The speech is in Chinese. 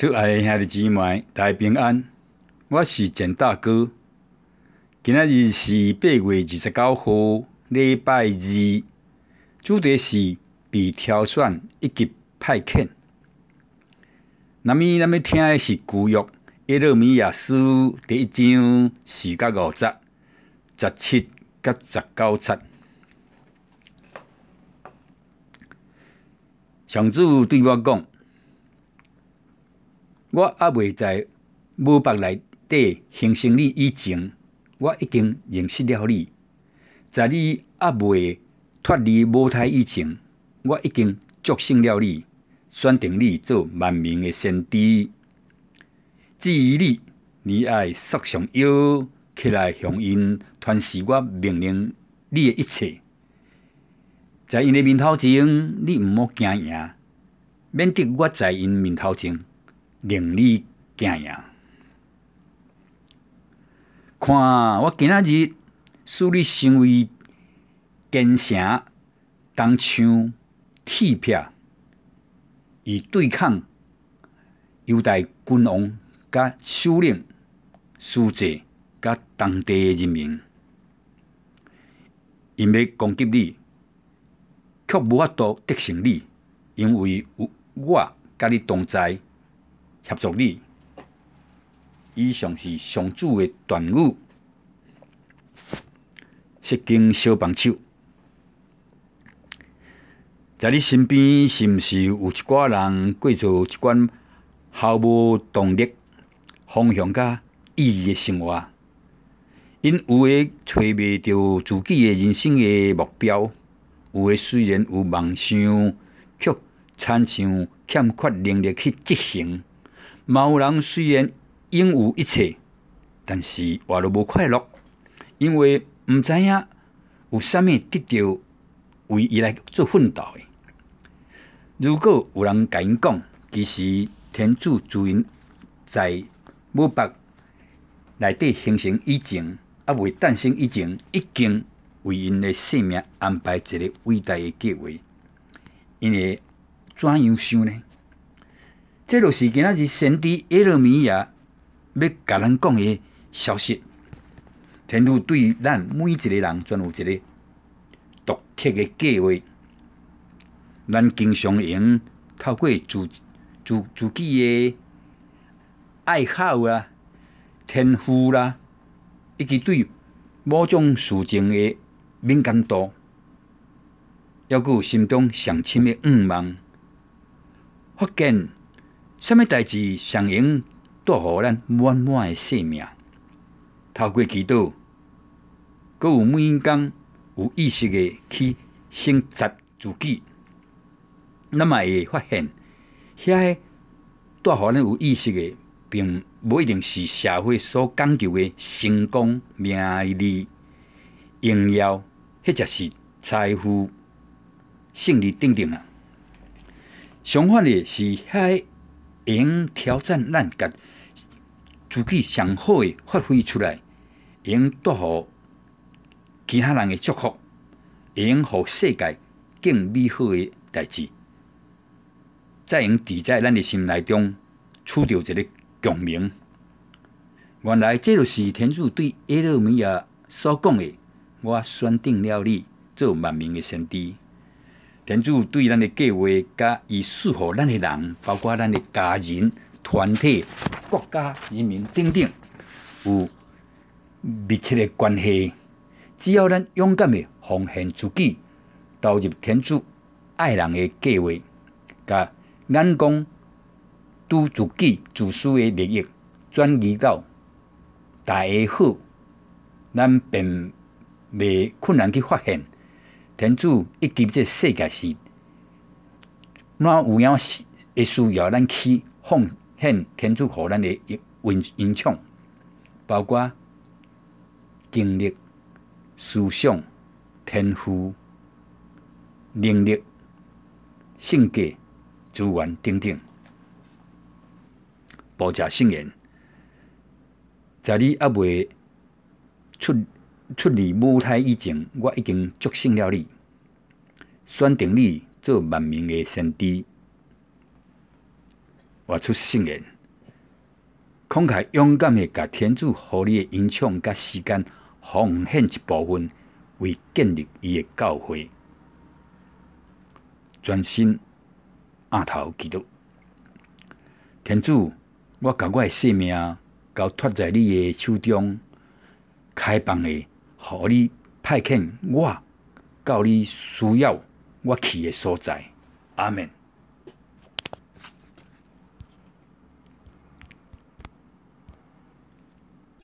祝爱的兄弟姊妹，大平安。我是简大哥。今仔日是八月二十九号，礼拜二。主题是被挑选以及派遣。那么，咱们听的是古约耶肋米亚书第一章四到五节，十七到十九节。上主对我讲。我还未在母腹内底形成你以前，我已经认识了你；在你还未脱离母胎以前，我已经祝圣了你，选定你做万民的先知。至于你，你爱束上腰起来，向因传示我命令你的一切。在因的面头前，你毋好惊讶，免得我在因面头前。令你惊讶，看我今仔日使你成为坚城，铜墙铁壁，以对抗犹大君王、甲首领、书记、甲当地的人民，因要攻击你，却无法度得胜你，因为有我甲你同在。协助你。以上是上主的断语。释经小帮手，在你身边是毋是有一寡人过着一寡毫无动力、方向甲意义的生活？因有诶找袂着自己的人生的目标，有诶虽然有梦想，却亲像欠缺能力去执行。某人虽然拥有一切，但是活得无快乐，因为毋知影有啥物得到为伊来做奋斗的。如果有人甲因讲，其实天主主因在母腹内底形成以前，还未诞生以前，已经为因的生命安排一个伟大的计划，因会怎样想呢？这就是今仔日先知耶肋米亚要甲咱讲的消息。天主对咱每一个人，全有一个独特的计划。咱经常用透过自自自己的爱好啊、天赋啦，以及对某种事情的敏感度，还有心中上深的愿望，发现。什么代志上应带互咱满满的生命？透过祈祷，阁有每工有意识的去省察自己，那么会发现，遐诶带互咱有意识的，并不一定是社会所讲究的成功、名利、荣耀，或者是财富、胜利等等啊。相反的是遐。用挑战咱甲自己上好诶发挥出来，用带予其他人诶祝福，会用互世界更美好诶代志，再用伫在咱诶心内中取得一个共鸣。原来这就是天主对耶肋米亚所讲诶：“我选定了你做万民诶先知。”天主对咱的计划，甲伊赐予咱的人，包括咱的家人、团体、国家、人民等等，有密切的关系。只要咱勇敢的奉献自己，投入天主爱人的计划，甲眼光拄自己自私的利益转移到大家好，咱便未困难去发现。天主一直这世界是，哪有影会需要咱去奉献天主给咱的恩恩宠，包括经历、思想、天赋、能力、性格、资源等等。保驾圣言，在你还未出。出离母胎以前，我已经祝圣了你，选定你做万民的先知。活出圣言，慷慨勇敢的，甲天主互你的恩宠甲时间奉献一部分，为建立伊的教会，专心额头祈祷。天主，我甲我的生命交托在你的手中，开放的，互你派遣我到你需要我去的所在。阿门。